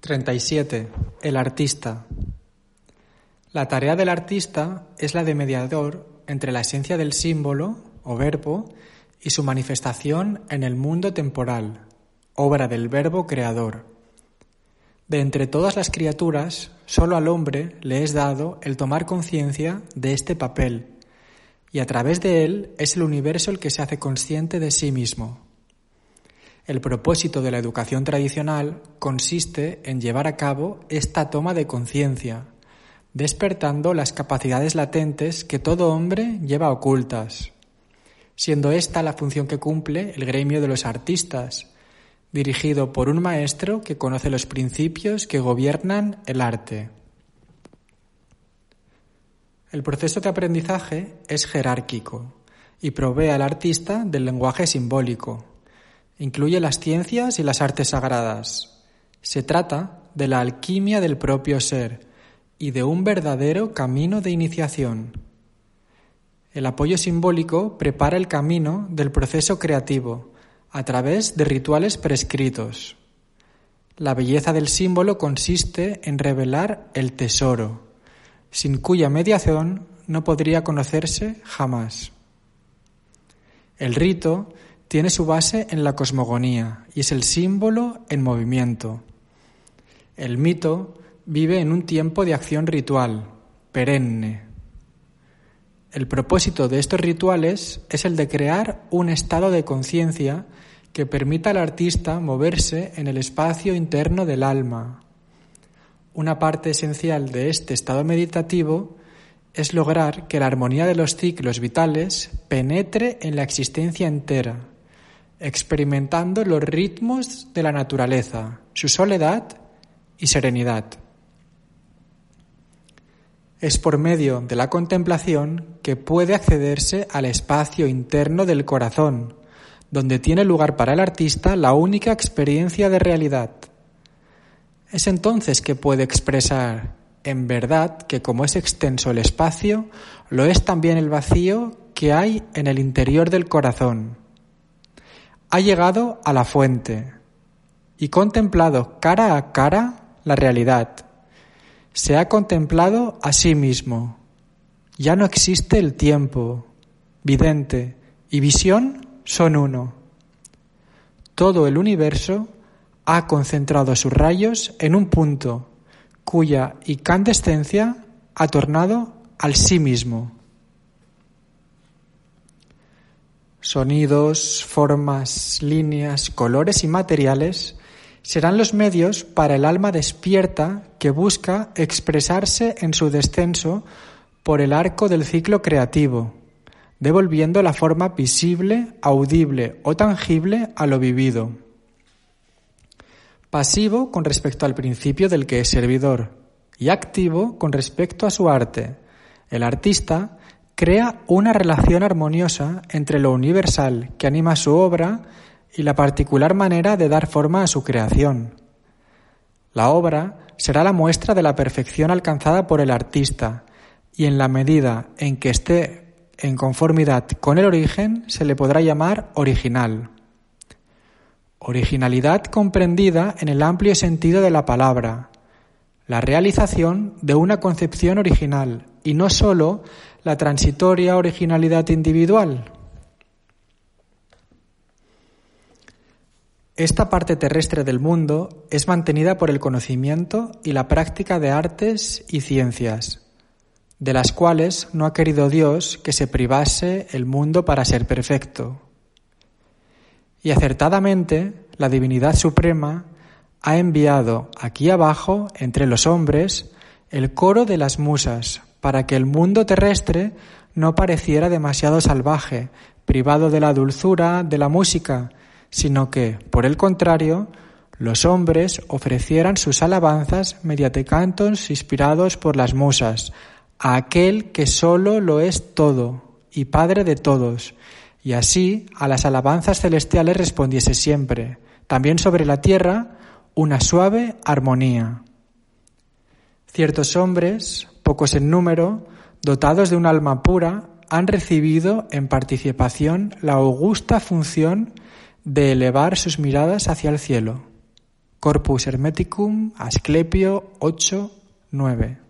37. El artista. La tarea del artista es la de mediador entre la esencia del símbolo o verbo y su manifestación en el mundo temporal, obra del verbo creador. De entre todas las criaturas, solo al hombre le es dado el tomar conciencia de este papel, y a través de él es el universo el que se hace consciente de sí mismo. El propósito de la educación tradicional consiste en llevar a cabo esta toma de conciencia, despertando las capacidades latentes que todo hombre lleva ocultas, siendo esta la función que cumple el gremio de los artistas, dirigido por un maestro que conoce los principios que gobiernan el arte. El proceso de aprendizaje es jerárquico y provee al artista del lenguaje simbólico. Incluye las ciencias y las artes sagradas. Se trata de la alquimia del propio ser y de un verdadero camino de iniciación. El apoyo simbólico prepara el camino del proceso creativo a través de rituales prescritos. La belleza del símbolo consiste en revelar el tesoro sin cuya mediación no podría conocerse jamás. El rito tiene su base en la cosmogonía y es el símbolo en movimiento. El mito vive en un tiempo de acción ritual, perenne. El propósito de estos rituales es el de crear un estado de conciencia que permita al artista moverse en el espacio interno del alma, una parte esencial de este estado meditativo es lograr que la armonía de los ciclos vitales penetre en la existencia entera, experimentando los ritmos de la naturaleza, su soledad y serenidad. Es por medio de la contemplación que puede accederse al espacio interno del corazón, donde tiene lugar para el artista la única experiencia de realidad. Es entonces que puede expresar en verdad que como es extenso el espacio, lo es también el vacío que hay en el interior del corazón. Ha llegado a la fuente y contemplado cara a cara la realidad. Se ha contemplado a sí mismo. Ya no existe el tiempo. Vidente y visión son uno. Todo el universo ha concentrado sus rayos en un punto cuya incandescencia ha tornado al sí mismo. Sonidos, formas, líneas, colores y materiales serán los medios para el alma despierta que busca expresarse en su descenso por el arco del ciclo creativo, devolviendo la forma visible, audible o tangible a lo vivido. Pasivo con respecto al principio del que es servidor y activo con respecto a su arte. El artista crea una relación armoniosa entre lo universal que anima su obra y la particular manera de dar forma a su creación. La obra será la muestra de la perfección alcanzada por el artista y en la medida en que esté en conformidad con el origen se le podrá llamar original. Originalidad comprendida en el amplio sentido de la palabra, la realización de una concepción original y no sólo la transitoria originalidad individual. Esta parte terrestre del mundo es mantenida por el conocimiento y la práctica de artes y ciencias, de las cuales no ha querido Dios que se privase el mundo para ser perfecto. Y acertadamente la divinidad suprema ha enviado aquí abajo, entre los hombres, el coro de las musas, para que el mundo terrestre no pareciera demasiado salvaje, privado de la dulzura de la música, sino que, por el contrario, los hombres ofrecieran sus alabanzas mediante cantos inspirados por las musas, a aquel que solo lo es todo y Padre de todos, y así a las alabanzas celestiales respondiese siempre, también sobre la tierra, una suave armonía. Ciertos hombres, pocos en número, dotados de un alma pura, han recibido en participación la augusta función de elevar sus miradas hacia el cielo. Corpus Hermeticum, Asclepio 8, 9.